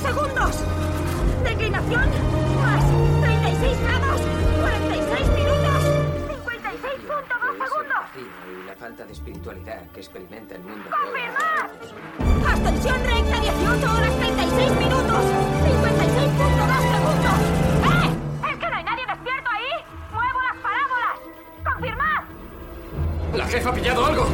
segundos. Declinación, más 36 grados, 46 minutos, 56.2 segundos. y la falta de espiritualidad que experimenta el mundo. ¡Confirmad! Ascensión recta, 18 horas, 36 minutos, 56.2 segundos. ¡Eh! ¿Es que no hay nadie despierto ahí? ¡Muevo las parábolas! ¡Confirmad! ¡La jefa ha pillado algo!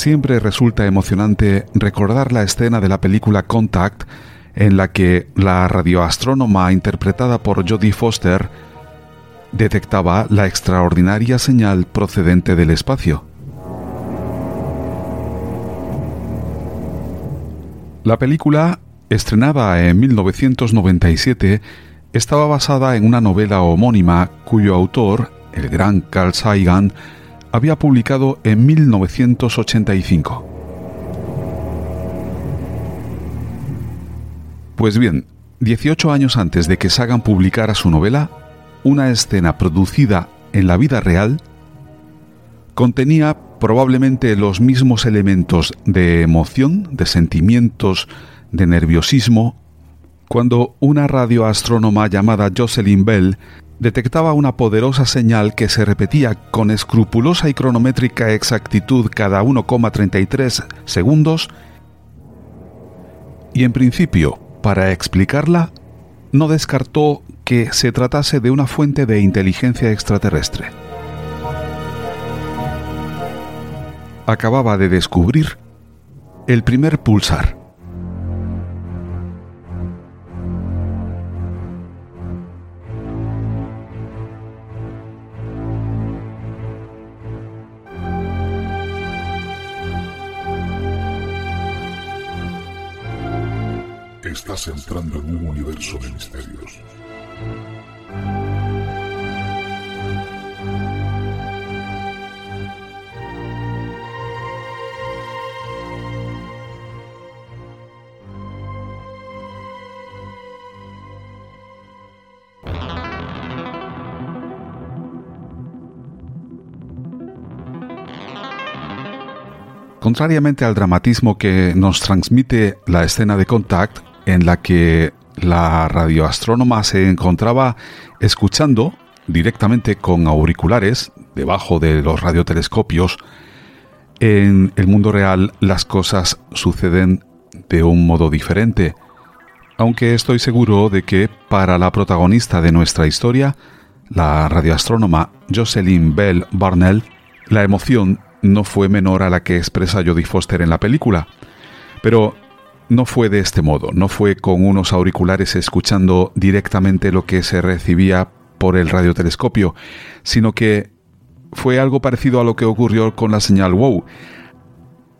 Siempre resulta emocionante recordar la escena de la película Contact en la que la radioastrónoma interpretada por Jodie Foster detectaba la extraordinaria señal procedente del espacio. La película, estrenada en 1997, estaba basada en una novela homónima cuyo autor, el gran Carl Sagan, había publicado en 1985. Pues bien, 18 años antes de que Sagan publicara su novela, una escena producida en la vida real contenía probablemente los mismos elementos de emoción, de sentimientos, de nerviosismo, cuando una radioastrónoma llamada Jocelyn Bell detectaba una poderosa señal que se repetía con escrupulosa y cronométrica exactitud cada 1,33 segundos y en principio, para explicarla, no descartó que se tratase de una fuente de inteligencia extraterrestre. Acababa de descubrir el primer pulsar. Estás entrando en un universo de misterios. Contrariamente al dramatismo que nos transmite la escena de Contact, en la que la radioastrónoma se encontraba escuchando directamente con auriculares debajo de los radiotelescopios, en el mundo real las cosas suceden de un modo diferente, aunque estoy seguro de que para la protagonista de nuestra historia, la radioastrónoma Jocelyn Bell Barnell, la emoción no fue menor a la que expresa Jodie Foster en la película. Pero no fue de este modo, no fue con unos auriculares escuchando directamente lo que se recibía por el radiotelescopio, sino que fue algo parecido a lo que ocurrió con la señal WOW.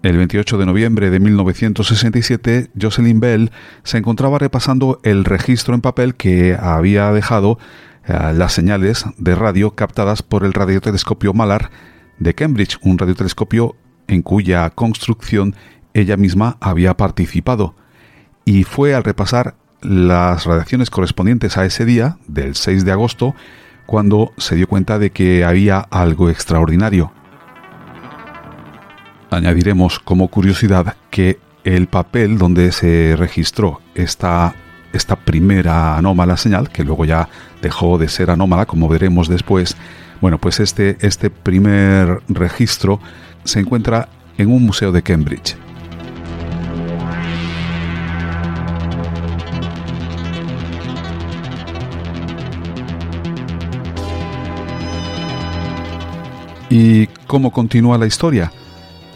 El 28 de noviembre de 1967, Jocelyn Bell se encontraba repasando el registro en papel que había dejado eh, las señales de radio captadas por el radiotelescopio Malar de Cambridge, un radiotelescopio en cuya construcción ella misma había participado. Y fue al repasar las radiaciones correspondientes a ese día, del 6 de agosto, cuando se dio cuenta de que había algo extraordinario. Añadiremos como curiosidad que el papel donde se registró esta, esta primera anómala señal, que luego ya dejó de ser anómala, como veremos después, bueno, pues este, este primer registro se encuentra en un museo de Cambridge. ¿Y cómo continúa la historia?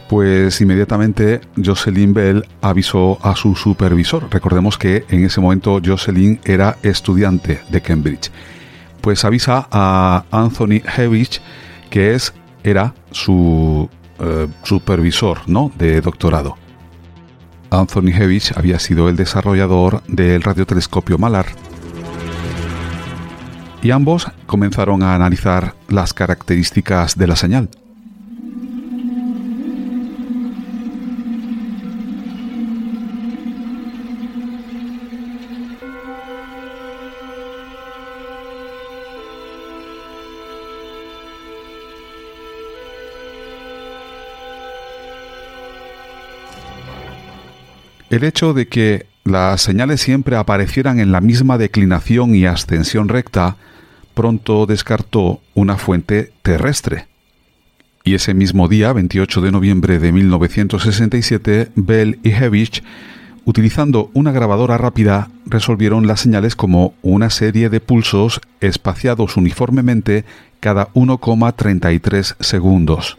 Pues inmediatamente Jocelyn Bell avisó a su supervisor. Recordemos que en ese momento Jocelyn era estudiante de Cambridge. Pues avisa a Anthony Hevich, que es, era su eh, supervisor ¿no? de doctorado. Anthony Hevich había sido el desarrollador del radiotelescopio Malar y ambos comenzaron a analizar las características de la señal. El hecho de que las señales siempre aparecieran en la misma declinación y ascensión recta pronto descartó una fuente terrestre. Y ese mismo día, 28 de noviembre de 1967, Bell y Hevich, utilizando una grabadora rápida, resolvieron las señales como una serie de pulsos espaciados uniformemente cada 1,33 segundos.